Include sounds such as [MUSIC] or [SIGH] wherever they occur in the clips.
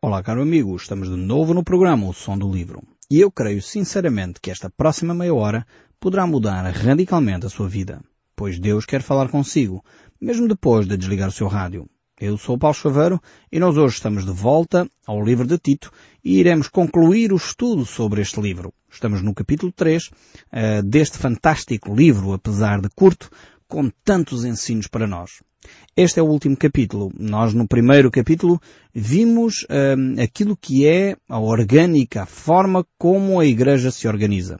Olá, caro amigo, estamos de novo no programa O Som do Livro. E eu creio sinceramente que esta próxima meia hora poderá mudar radicalmente a sua vida, pois Deus quer falar consigo, mesmo depois de desligar o seu rádio. Eu sou o Paulo Chaveiro e nós hoje estamos de volta ao livro de Tito e iremos concluir o estudo sobre este livro. Estamos no capítulo 3 uh, eh, deste fantástico livro, apesar de curto, com tantos ensinos para nós. Este é o último capítulo. Nós no primeiro capítulo vimos um, aquilo que é a orgânica, a forma como a Igreja se organiza.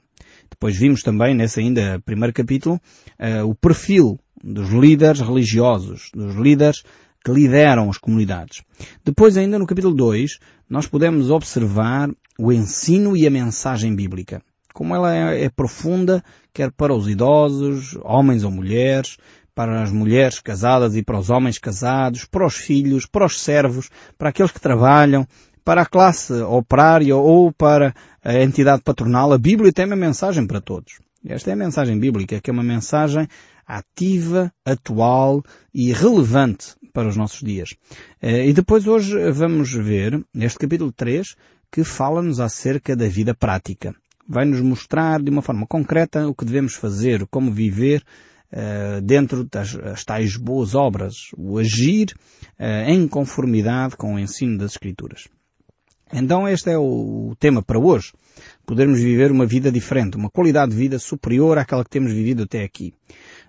Depois vimos também, nesse ainda primeiro capítulo, uh, o perfil dos líderes religiosos, dos líderes que lideram as comunidades. Depois ainda no capítulo 2, nós podemos observar o ensino e a mensagem bíblica. Como ela é, é profunda, quer para os idosos, homens ou mulheres, para as mulheres casadas e para os homens casados, para os filhos, para os servos, para aqueles que trabalham, para a classe operária ou para a entidade patronal. A Bíblia tem uma mensagem para todos. Esta é a mensagem bíblica, que é uma mensagem ativa, atual e relevante para os nossos dias. Eh, e depois hoje vamos ver, neste capítulo 3, que fala-nos acerca da vida prática. Vai-nos mostrar de uma forma concreta o que devemos fazer, como viver uh, dentro das tais boas obras, o agir uh, em conformidade com o ensino das Escrituras. Então este é o tema para hoje. Podermos viver uma vida diferente, uma qualidade de vida superior àquela que temos vivido até aqui.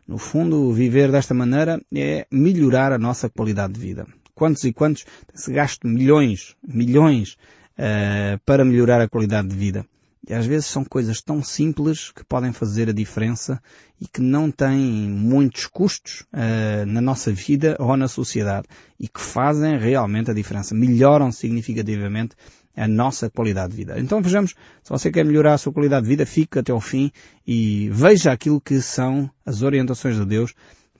No fundo, viver desta maneira é melhorar a nossa qualidade de vida. Quantos e quantos se gastam milhões, milhões uh, para melhorar a qualidade de vida? E às vezes são coisas tão simples que podem fazer a diferença e que não têm muitos custos uh, na nossa vida ou na sociedade e que fazem realmente a diferença, melhoram significativamente a nossa qualidade de vida. Então vejamos, se você quer melhorar a sua qualidade de vida, fique até ao fim e veja aquilo que são as orientações de Deus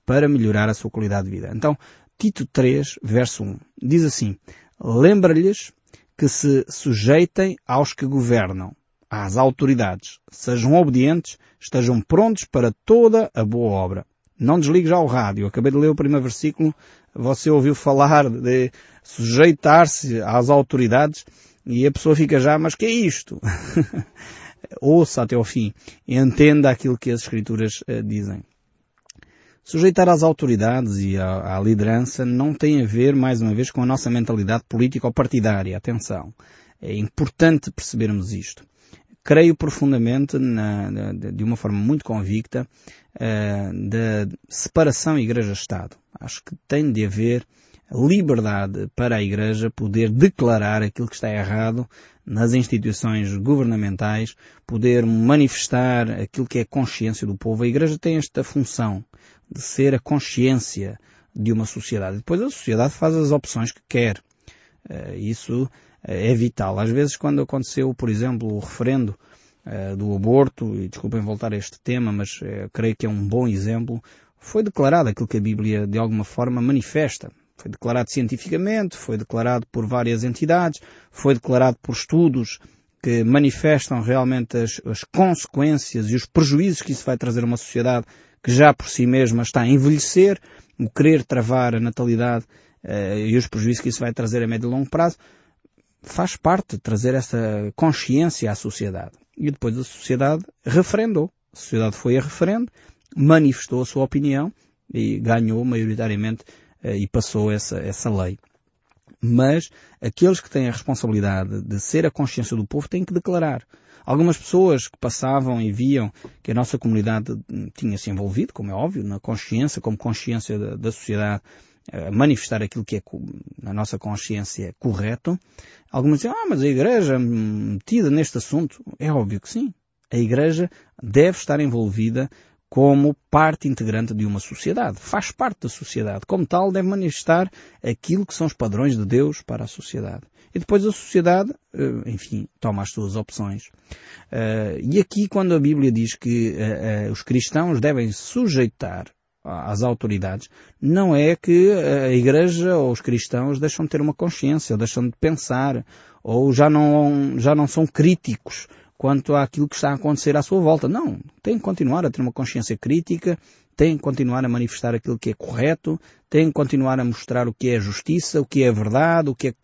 para melhorar a sua qualidade de vida. Então, Tito 3, verso 1, diz assim, lembra-lhes que se sujeitem aos que governam, às autoridades. Sejam obedientes, estejam prontos para toda a boa obra. Não desligue já o rádio. acabei de ler o primeiro versículo. Você ouviu falar de sujeitar-se às autoridades e a pessoa fica já, mas que é isto? [LAUGHS] Ouça até ao fim. Entenda aquilo que as escrituras uh, dizem. Sujeitar às autoridades e à, à, liderança não tem a ver, mais uma vez, com a nossa mentalidade política ou partidária. Atenção. É importante percebermos isto creio profundamente na, na, de uma forma muito convicta uh, da separação Igreja-Estado. Acho que tem de haver liberdade para a Igreja poder declarar aquilo que está errado nas instituições governamentais, poder manifestar aquilo que é consciência do povo. A Igreja tem esta função de ser a consciência de uma sociedade. Depois a sociedade faz as opções que quer. Uh, isso é vital. Às vezes quando aconteceu, por exemplo, o referendo uh, do aborto, e desculpem voltar a este tema, mas uh, creio que é um bom exemplo, foi declarado aquilo que a Bíblia de alguma forma manifesta. Foi declarado cientificamente, foi declarado por várias entidades, foi declarado por estudos que manifestam realmente as, as consequências e os prejuízos que isso vai trazer a uma sociedade que já por si mesma está a envelhecer, o querer travar a natalidade e os prejuízos que isso vai trazer a médio e longo prazo faz parte trazer essa consciência à sociedade. E depois a sociedade referendou. A sociedade foi a referendo, manifestou a sua opinião e ganhou maioritariamente eh, e passou essa, essa lei. Mas aqueles que têm a responsabilidade de ser a consciência do povo têm que declarar. Algumas pessoas que passavam e viam que a nossa comunidade tinha se envolvido, como é óbvio, na consciência, como consciência da, da sociedade, manifestar aquilo que é na nossa consciência correto. Alguns dizem, ah, mas a Igreja metida neste assunto. É óbvio que sim. A Igreja deve estar envolvida como parte integrante de uma sociedade. Faz parte da sociedade. Como tal, deve manifestar aquilo que são os padrões de Deus para a sociedade. E depois a sociedade, eh, enfim, toma as suas opções. Eh, e aqui, quando a Bíblia diz que eh, os cristãos devem sujeitar às autoridades, não é que a Igreja ou os cristãos deixam de ter uma consciência, ou deixam de pensar, ou já não, já não são críticos quanto àquilo que está a acontecer à sua volta. Não, tem que continuar a ter uma consciência crítica, têm que continuar a manifestar aquilo que é correto, têm que continuar a mostrar o que é justiça, o que é verdade, o que é,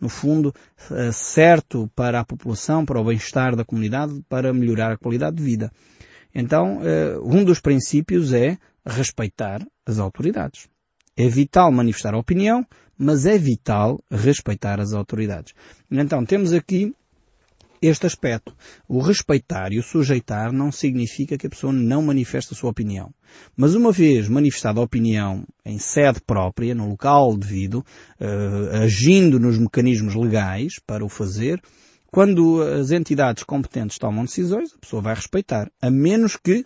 no fundo, eh, certo para a população, para o bem-estar da comunidade, para melhorar a qualidade de vida. Então, eh, um dos princípios é respeitar as autoridades. É vital manifestar a opinião, mas é vital respeitar as autoridades. Então, temos aqui este aspecto. O respeitar e o sujeitar não significa que a pessoa não manifeste a sua opinião. Mas uma vez manifestada a opinião em sede própria, no local devido, uh, agindo nos mecanismos legais para o fazer, quando as entidades competentes tomam decisões, a pessoa vai respeitar, a menos que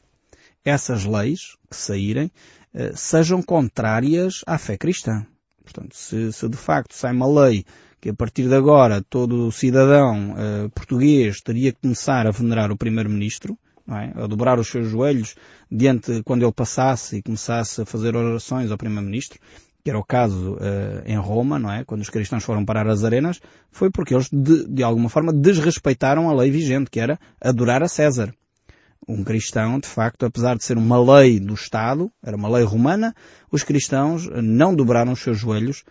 essas leis que saírem uh, sejam contrárias à fé cristã. Portanto, se, se de facto sai uma lei que a partir de agora todo cidadão uh, português teria que começar a venerar o primeiro-ministro, é? a dobrar os seus joelhos diante quando ele passasse e começasse a fazer orações ao primeiro-ministro, que era o caso uh, em Roma, não é? Quando os cristãos foram parar as arenas, foi porque eles de, de alguma forma desrespeitaram a lei vigente, que era adorar a César. Um cristão, de facto, apesar de ser uma lei do Estado, era uma lei romana, os cristãos não dobraram os seus joelhos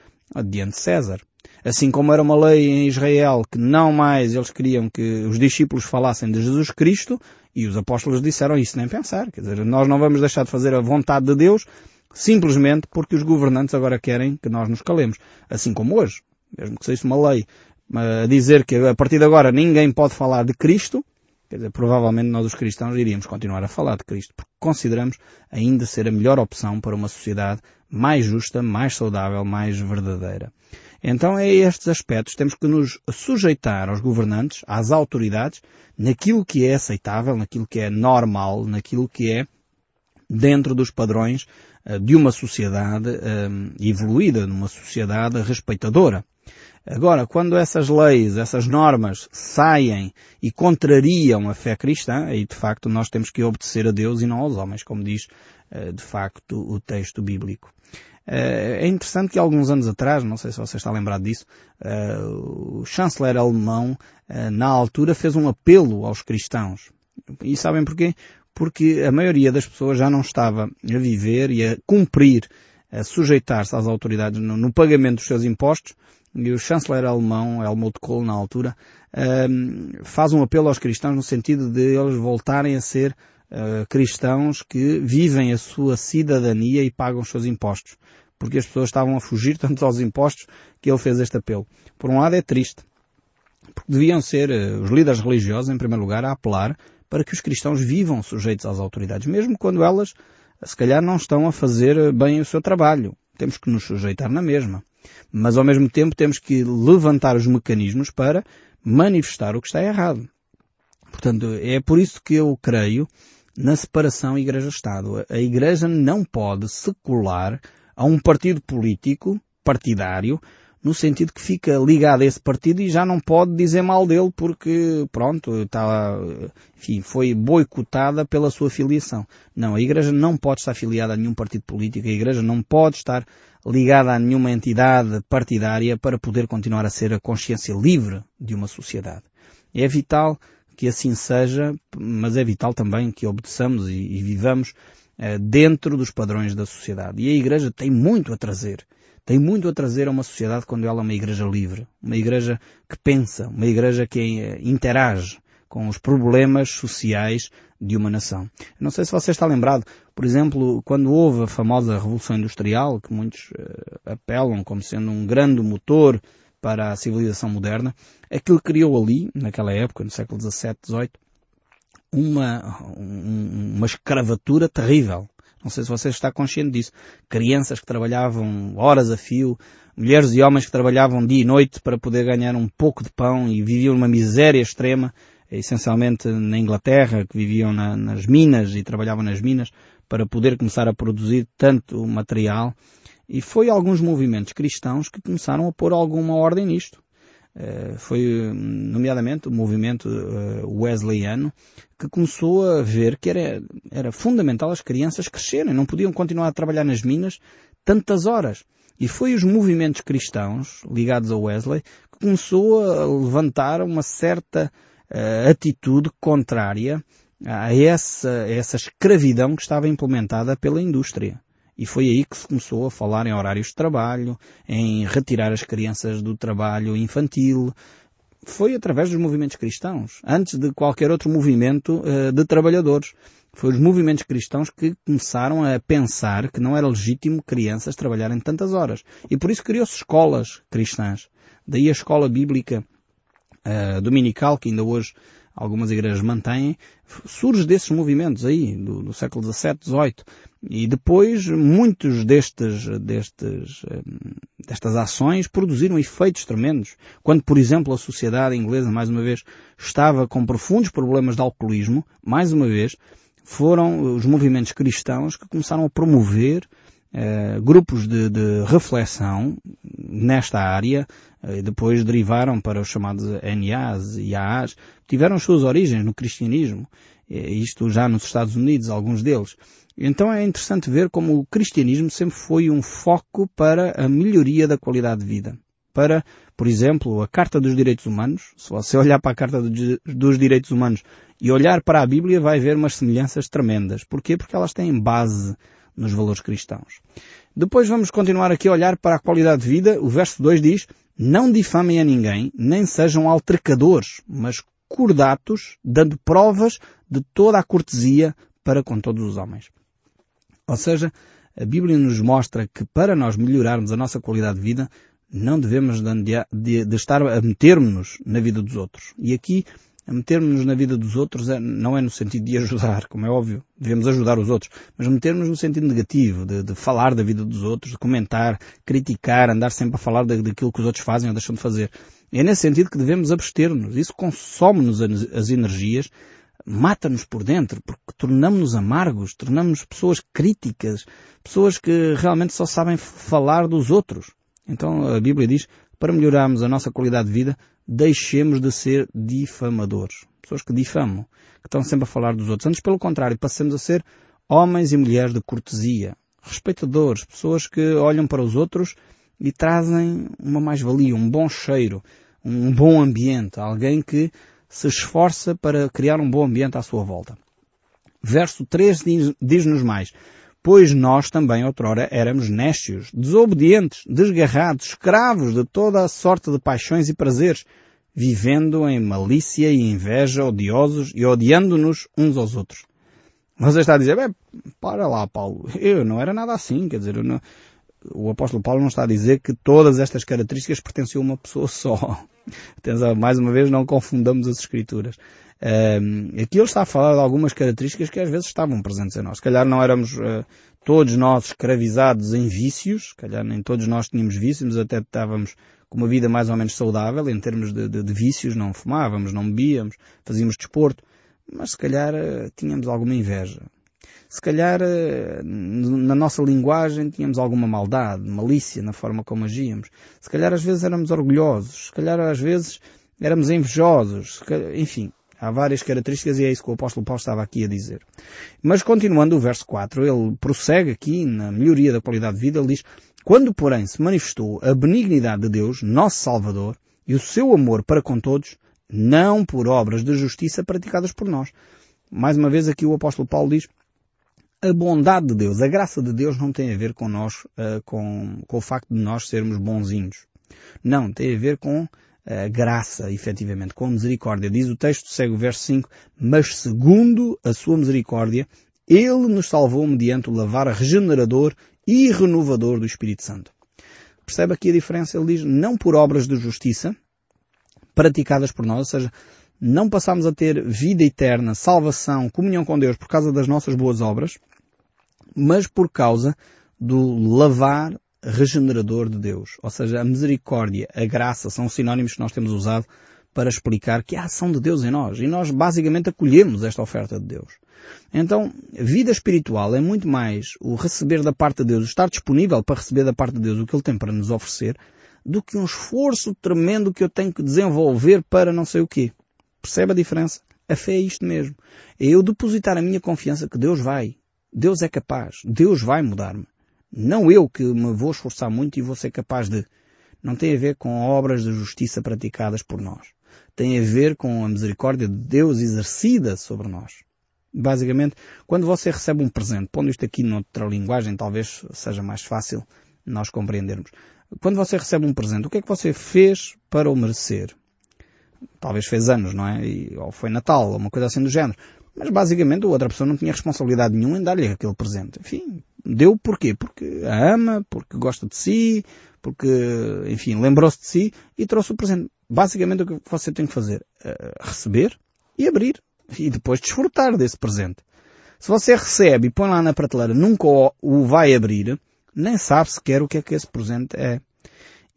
diante de César. Assim como era uma lei em Israel que não mais eles queriam que os discípulos falassem de Jesus Cristo, e os apóstolos disseram isso nem pensar. Quer dizer, nós não vamos deixar de fazer a vontade de Deus simplesmente porque os governantes agora querem que nós nos calemos. Assim como hoje. Mesmo que seja uma lei a dizer que a partir de agora ninguém pode falar de Cristo, quer dizer, provavelmente nós os cristãos iríamos continuar a falar de Cristo, porque consideramos ainda ser a melhor opção para uma sociedade mais justa, mais saudável, mais verdadeira. Então é estes aspectos. Temos que nos sujeitar aos governantes, às autoridades, naquilo que é aceitável, naquilo que é normal, naquilo que é dentro dos padrões uh, de uma sociedade uh, evoluída, numa sociedade respeitadora. Agora, quando essas leis, essas normas saem e contrariam a fé cristã, aí de facto nós temos que obedecer a Deus e não aos homens, como diz uh, de facto o texto bíblico. Eh, é interessante que alguns anos atrás, não sei se você está lembrado disso, eh, o chanceler alemão, eh, na altura, fez um apelo aos cristãos. E sabem porquê? Porque a maioria das pessoas já não estava a viver e a cumprir, a sujeitar-se às autoridades no, pagamento dos seus impostos, e o chanceler alemão, Helmut Kohl, na altura, faz um apelo aos cristãos no sentido de eles voltarem a ser uh, cristãos que vivem a sua cidadania e pagam os seus impostos. Porque as pessoas estavam a fugir [LAUGHS] tanto aos impostos que ele fez este apelo. Por um lado é triste. Porque deviam ser uh, os líderes religiosos, em primeiro lugar, a apelar para que os cristãos vivam sujeitos às autoridades, mesmo quando elas, se calhar, não estão a fazer eh, bem o seu trabalho. Temos que nos sujeitar na mesma. Mas, ao mesmo tempo, temos que levantar os mecanismos para manifestar o que está errado. Portanto, é por isso que eu creio na separação Igreja-Estado. A Igreja não pode secular a um partido político, partidário, no sentido que fica ligado a esse partido e já não pode dizer mal dele porque, pronto, está, enfim, foi boicotada pela sua filiação. Não, a Igreja não pode estar afiliada a nenhum partido político, a Igreja não pode estar ligada a nenhuma entidade partidária para poder continuar a ser a consciência livre de uma sociedade. É vital que assim seja, mas é vital também que obedeçamos e, e vivamos uh, dentro dos padrões da sociedade. E a Igreja tem muito a trazer. Tem muito a trazer a uma sociedade quando ela é uma igreja livre, uma igreja que pensa, uma igreja que uh, interage com os problemas sociais de uma nação. Não sei se você está lembrado, por exemplo, quando houve a famosa Revolução Industrial, que muitos uh, apelam como sendo um grande motor para a civilização moderna, aquilo criou ali, naquela época, no século XVII, XVIII, uma, uma escravatura terrível. Não sei se você está consciente disso. Crianças que trabalhavam horas a fio, mulheres e homens que trabalhavam dia e noite para poder ganhar um pouco de pão e viviam numa miséria extrema, essencialmente na Inglaterra, que viviam na, nas minas e trabalhavam nas minas para poder começar a produzir tanto material e foi alguns movimentos cristãos que começaram a pôr alguma ordem nisto. Uh, foi, nomeadamente, o movimento uh, wesleyano, que começou a ver que era, era fundamental as crianças crescerem, não podiam continuar a trabalhar nas minas tantas horas. E foi os movimentos cristãos, ligados a Wesley, que começou a levantar uma certa uh, atitude contrária a essa, a essa escravidão que estava implementada pela indústria. E foi aí que se começou a falar em horários de trabalho, em retirar as crianças do trabalho infantil. Foi através dos movimentos cristãos, antes de qualquer outro movimento uh, de trabalhadores. Foi os movimentos cristãos que começaram a pensar que não era legítimo crianças trabalharem tantas horas. E por isso criou-se escolas cristãs. Daí a escola bíblica uh, dominical, que ainda hoje algumas igrejas mantêm, surge desses movimentos aí, do, do século XVII, XVIII. E depois muitos destes, destes, destas ações produziram efeitos tremendos. Quando, por exemplo, a sociedade inglesa, mais uma vez, estava com profundos problemas de alcoolismo, mais uma vez, foram os movimentos cristãos que começaram a promover eh, grupos de, de, reflexão nesta área, e depois derivaram para os chamados NAs e AAs, tiveram suas origens no cristianismo, isto já nos Estados Unidos, alguns deles. Então é interessante ver como o cristianismo sempre foi um foco para a melhoria da qualidade de vida. Para, por exemplo, a Carta dos Direitos Humanos, se você [LAUGHS] olhar para a Carta dos Direitos Humanos e olhar para a Bíblia, vai ver umas semelhanças tremendas. Porquê? Porque elas têm base nos valores cristãos. Depois vamos continuar aqui a olhar para a qualidade de vida. O verso 2 diz, não difamem a ninguém, nem sejam altercadores, mas cordatos, dando provas de toda a cortesia para com todos os homens. Ou seja, a Bíblia nos mostra que para nós melhorarmos a nossa qualidade de vida, não devemos de, de, de estar a metermos-nos na vida dos outros. E aqui, metermos-nos na vida dos outros é, não é no sentido de ajudar, como é óbvio, devemos ajudar os outros, mas metermos no sentido negativo, de, de, falar da vida dos outros, de comentar, criticar, andar sempre a falar daquilo que os outros fazem ou deixam de fazer. É nesse sentido que devemos abster-nos. Isso consome-nos as energias mata-nos por dentro, porque tornamos-nos amargos, tornamos pessoas críticas, pessoas que realmente só sabem falar dos outros. Então a Bíblia diz, para melhorarmos a nossa qualidade de vida, deixemos de ser difamadores. Pessoas que difamam, que estão sempre a falar dos outros. Antes, pelo contrário, passemos a ser homens e mulheres de cortesia, respeitadores, pessoas que olham para os outros e trazem uma mais-valia, um bom cheiro, um bom ambiente, alguém que se esforça para criar um bom ambiente à sua volta. Verso 3 diz-nos mais, pois nós também outrora éramos nécios, desobedientes, desgarrados, escravos de toda a sorte de paixões e prazeres, vivendo em malícia e inveja, odiosos e odiando-nos uns aos outros. Você está a dizer, para lá, Paulo, eu não era nada assim, quer dizer, não... o apóstolo Paulo não está a dizer que todas estas características pertenciam a uma pessoa só. [LAUGHS] Mais uma vez, não confundamos as escrituras. Aqui ele está a falar de algumas características que às vezes estavam presentes em nós. Se calhar não éramos uh, todos nós escravizados em vícios, se calhar nem todos nós tínhamos vícios, até estávamos com uma vida mais ou menos saudável em termos de, de, de vícios, não fumávamos, não bebíamos, fazíamos desporto, mas se calhar uh, tínhamos alguma inveja. Se calhar uh, na nossa linguagem tínhamos alguma maldade, malícia na forma como agíamos. Se calhar às vezes éramos orgulhosos, se calhar às vezes éramos invejosos, enfim, Há várias características e é isso que o apóstolo Paulo estava aqui a dizer. Mas continuando o verso 4, ele prossegue aqui na melhoria da qualidade de vida, ele diz, quando porém se manifestou a benignidade de Deus, nosso Salvador, e o seu amor para com todos, não por obras de justiça praticadas por nós. Mais uma vez aqui o apóstolo Paulo diz, a bondade de Deus, a graça de Deus não tem a ver com nós, uh, com, com o facto de nós sermos bonzinhos. Não, tem a ver com a graça, efetivamente, com misericórdia. Diz o texto, segue o verso 5, mas segundo a sua misericórdia, ele nos salvou mediante o lavar regenerador e renovador do Espírito Santo. Percebe aqui a diferença? Ele diz, não por obras de justiça, praticadas por nós, ou seja, não passamos a ter vida eterna, salvação, comunhão com Deus por causa das nossas boas obras, mas por causa do lavar regenerador de Deus. Ou seja, a misericórdia, a graça são sinónimos que nós temos usado para explicar que há ação de Deus em nós. E nós basicamente acolhemos esta oferta de Deus. Então, vida espiritual é muito mais o receber da parte de Deus, estar disponível para receber da parte de Deus o que Ele tem para nos oferecer, do que um esforço tremendo que eu tenho que desenvolver para não sei o quê. Percebe a diferença? A fé é isto mesmo. É eu depositar a minha confiança que Deus vai. Deus é capaz. Deus vai mudar-me. Não eu que me vou esforçar muito e vou ser capaz de. Não tem a ver com obras de justiça praticadas por nós. Tem a ver com a misericórdia de Deus exercida sobre nós. Basicamente, quando você recebe um presente, pondo isto aqui noutra linguagem, talvez seja mais fácil nós compreendermos. Quando você recebe um presente, o que é que você fez para o merecer? Talvez fez anos, não é? E, ou foi Natal, ou uma coisa assim do género. Mas basicamente a outra pessoa não tinha responsabilidade nenhuma em dar-lhe aquele presente. Enfim, deu porquê? Porque a ama, porque gosta de si, porque, enfim, lembrou-se de si e trouxe o presente. Basicamente o que você tem que fazer? Uh, receber e abrir. E depois desfrutar desse presente. Se você recebe e põe lá na prateleira, nunca o vai abrir, nem sabe sequer o que é que esse presente é.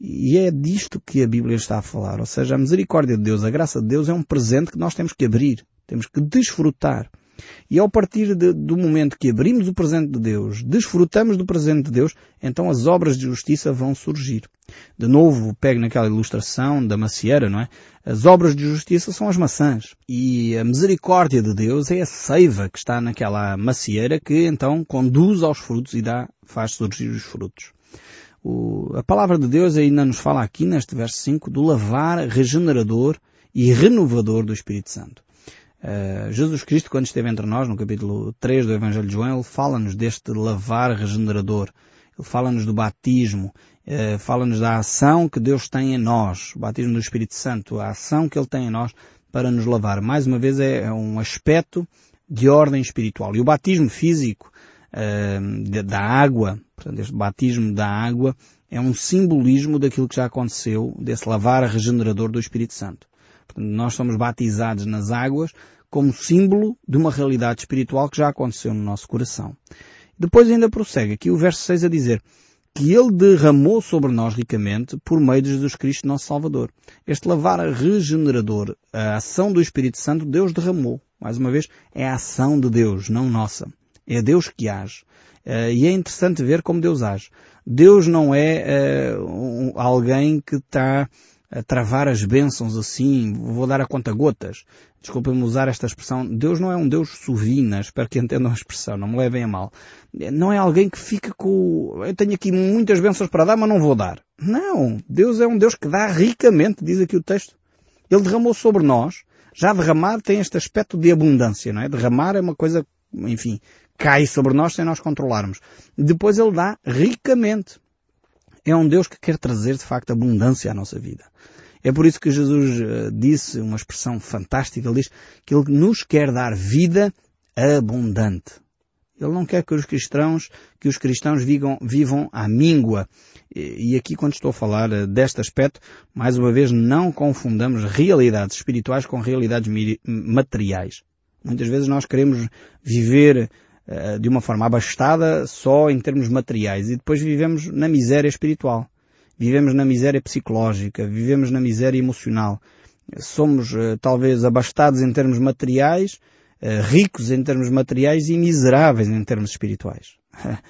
E é disto que a Bíblia está a falar. Ou seja, a misericórdia de Deus, a graça de Deus é um presente que nós temos que abrir. Temos que desfrutar. E ao partir de, do momento que abrimos o presente de Deus, desfrutamos do presente de Deus, então as obras de justiça vão surgir. De novo, pego naquela ilustração da macieira, não é? As obras de justiça são as maçãs. E a misericórdia de Deus é a seiva que está naquela macieira que então conduz aos frutos e dá, faz surgir os frutos. O, a palavra de Deus ainda nos fala aqui neste verso 5 do lavar regenerador e renovador do Espírito Santo. Uh, Jesus Cristo, quando esteve entre nós, no capítulo 3 do Evangelho de João, ele fala-nos deste lavar regenerador. Ele fala-nos do batismo, uh, fala-nos da ação que Deus tem em nós, o batismo do Espírito Santo, a ação que Ele tem em nós para nos lavar. Mais uma vez é, é um aspecto de ordem espiritual. E o batismo físico de, da água, portanto, este batismo da água é um simbolismo daquilo que já aconteceu, desse lavar regenerador do Espírito Santo. Nós somos batizados nas águas como símbolo de uma realidade espiritual que já aconteceu no nosso coração. Depois ainda prossegue aqui o verso 6 a dizer que Ele derramou sobre nós ricamente por meio de Jesus Cristo, nosso Salvador. Este lavar regenerador, a ação do Espírito Santo, Deus derramou. Mais uma vez, é a ação de Deus, não nossa. É Deus que age. Uh, e é interessante ver como Deus age. Deus não é um, alguém que está travar as bênçãos assim, vou dar a conta gotas. Desculpem-me usar esta expressão. Deus não é um Deus sovina, espero que entendam a expressão, não me levem a mal. Não é alguém que fica com, eu tenho aqui muitas bênçãos para dar, mas não vou dar. Não. Deus é um Deus que dá ricamente, diz aqui o texto. Ele derramou sobre nós. Já derramar tem este aspecto de abundância, não é? Derramar é uma coisa, enfim, cai sobre nós sem nós controlarmos. Depois ele dá ricamente é um Deus que quer trazer de facto abundância à nossa vida. É por isso que Jesus eh, disse uma expressão fantástica, ele diz que Ele nos quer dar vida abundante. Ele não quer que os cristãos, que os cristãos vivam, vivam à míngua. E aqui quando estou a falar eh, deste aspecto, mais uma vez não confundamos realidades espirituais com realidades materiais. Muitas vezes nós queremos viver eh, de uma forma abastada só em termos materiais e depois vivemos na miséria espiritual. Vivemos na miséria psicológica, vivemos na miséria emocional. Somos eh, talvez abastados em termos materiais, eh, ricos em termos materiais e miseráveis em termos espirituais. [LAUGHS]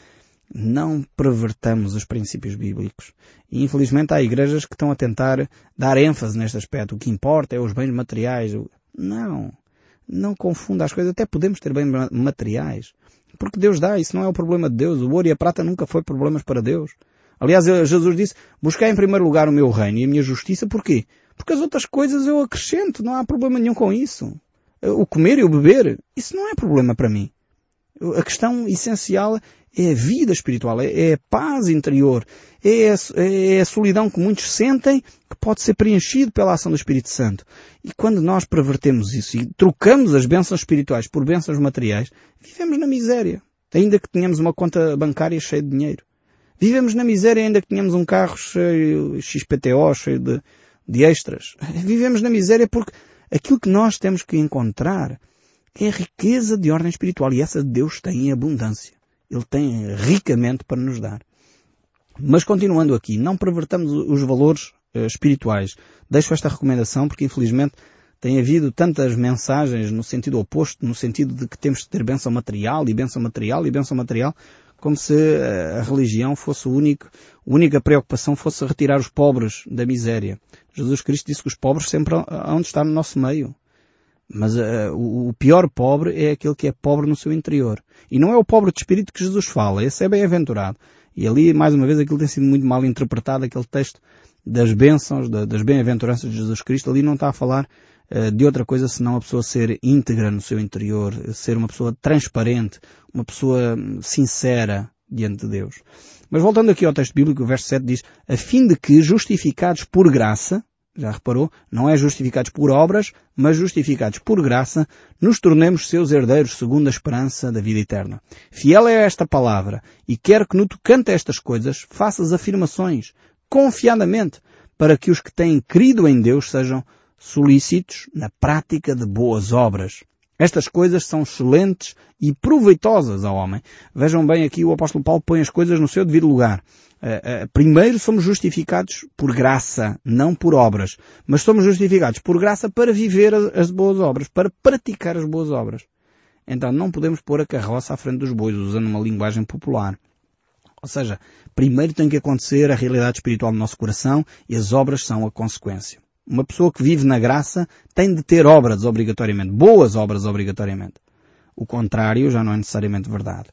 Não pervertamos os princípios bíblicos. E infelizmente há igrejas que estão a tentar dar ênfase neste aspecto. O que importa é os bens materiais. Não. Não confunda as coisas. Até podemos ter bens materiais. Porque Deus dá, isso não é o problema de Deus. O ouro e a prata nunca foi problemas para Deus. Aliás, Jesus disse, buscar em primeiro lugar o meu reino e a minha justiça, porquê? Porque as outras coisas eu acrescento, não há problema nenhum com isso. O comer e o beber, isso não é problema para mim. A questão essencial é a vida espiritual, é, é a paz interior, é a, é a solidão que muitos sentem que pode ser preenchido pela ação do Espírito Santo. E quando nós pervertemos isso e trocamos as bênçãos espirituais por bênçãos materiais, vivemos na miséria, ainda que tenhamos uma conta bancária cheia de dinheiro. Vivemos na miséria ainda que tenhamos um carro cheio, XPTO, cheio de, de extras. [LAUGHS] Vivemos na miséria porque aquilo que nós temos que encontrar é riqueza de ordem espiritual e essa Deus tem em abundância. Ele tem ricamente para nos dar. Mas continuando aqui, não pervertamos os valores uh, espirituais. Deixo esta recomendação porque infelizmente tem havido tantas mensagens no sentido oposto, no sentido de que temos que ter bênção material e bênção material e bênção material, como se eh, a religião fosse o único, a única preocupação fosse retirar os pobres da miséria. Jesus Cristo disse que os pobres sempre hão de estar no nosso meio. Mas uh, o pior pobre é aquele que é pobre no seu interior. E não é o pobre de espírito que Jesus fala, esse é bem-aventurado. E ali, mais uma vez, aquilo tem sido muito mal interpretado, aquele texto das bênçãos, das bem-aventuranças de Jesus Cristo, ali não está a falar uh, de outra coisa senão a pessoa ser íntegra no seu interior, ser uma pessoa transparente, uma pessoa hum, sincera diante de Deus. Mas voltando aqui ao texto bíblico, o verso 7 diz, a fim de que, justificados por graça, já reparou? Não é justificados por obras, mas justificados por graça, nos tornemos seus herdeiros segundo a esperança da vida eterna. Fiel é esta palavra, e quero que no tocante a estas coisas faças afirmações, confiadamente, para que os que têm crido em Deus sejam solícitos na prática de boas obras. Estas coisas são excelentes e proveitosas ao homem. Vejam bem aqui o apóstolo Paulo põe as coisas no seu devido lugar. Uh, uh, primeiro somos justificados por graça, não por obras. Mas somos justificados por graça para viver as boas obras, para praticar as boas obras. Então não podemos pôr a carroça à frente dos bois, usando uma linguagem popular. Ou seja, primeiro tem que acontecer a realidade espiritual no nosso coração e as obras são a consequência. Uma pessoa que vive na graça tem de ter obras obrigatoriamente, boas obras obrigatoriamente. O contrário já não é necessariamente verdade.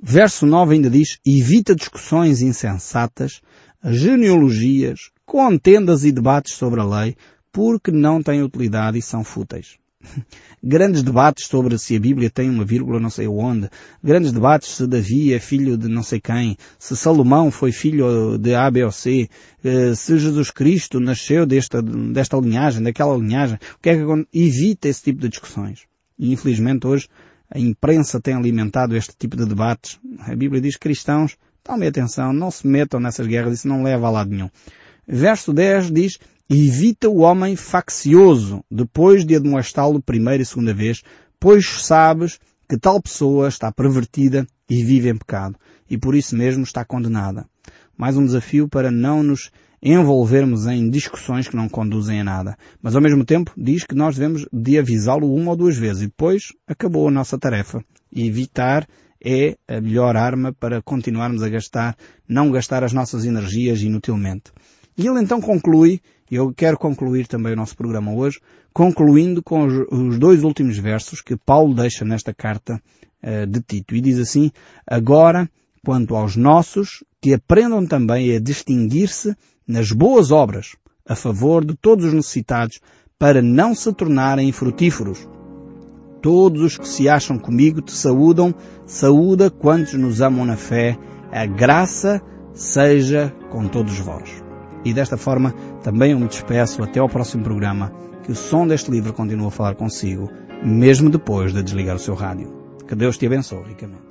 Verso 9 ainda diz, evita discussões insensatas, genealogias, contendas e debates sobre a lei, porque não têm utilidade e são fúteis. [LAUGHS] Grandes debates sobre se a Bíblia tem uma vírgula não sei onde. Grandes debates se Davi é filho de não sei quem. Se Salomão foi filho de A, B ou C. Eh, se Jesus Cristo nasceu desta, desta linhagem, daquela linhagem. O que é que Evita esse tipo de discussões. E infelizmente hoje a imprensa tem alimentado este tipo de debates. A Bíblia diz cristãos, tomem atenção, não se metam nessas guerras, isso não leva a lado nenhum. Verso 10 diz, evita o homem faccioso, depois de admoestá-lo primeira e segunda vez, pois sabes que tal pessoa está pervertida e vive em pecado, e por isso mesmo está condenada. Mais um desafio para não nos envolvermos em discussões que não conduzem a nada. Mas ao mesmo tempo diz que nós devemos de avisá-lo uma ou duas vezes e depois acabou a nossa tarefa. E evitar é a melhor arma para continuarmos a gastar, não gastar as nossas energias inutilmente. E ele então conclui, e eu quero concluir também o nosso programa hoje, concluindo com os, dois últimos versos que Paulo deixa nesta carta uh, de Tito. E diz assim, agora, quanto aos nossos, que aprendam também a distinguir-se nas boas obras, a favor de todos os necessitados, para não se tornarem frutíferos. Todos os que se acham comigo te saúdam, saúda quantos nos amam na fé, a graça seja com todos vós. E desta forma também eu me despeço até ao próximo programa, que o som deste livro continua a falar consigo, mesmo depois de desligar o seu rádio. Que Deus te abençoe ricamente.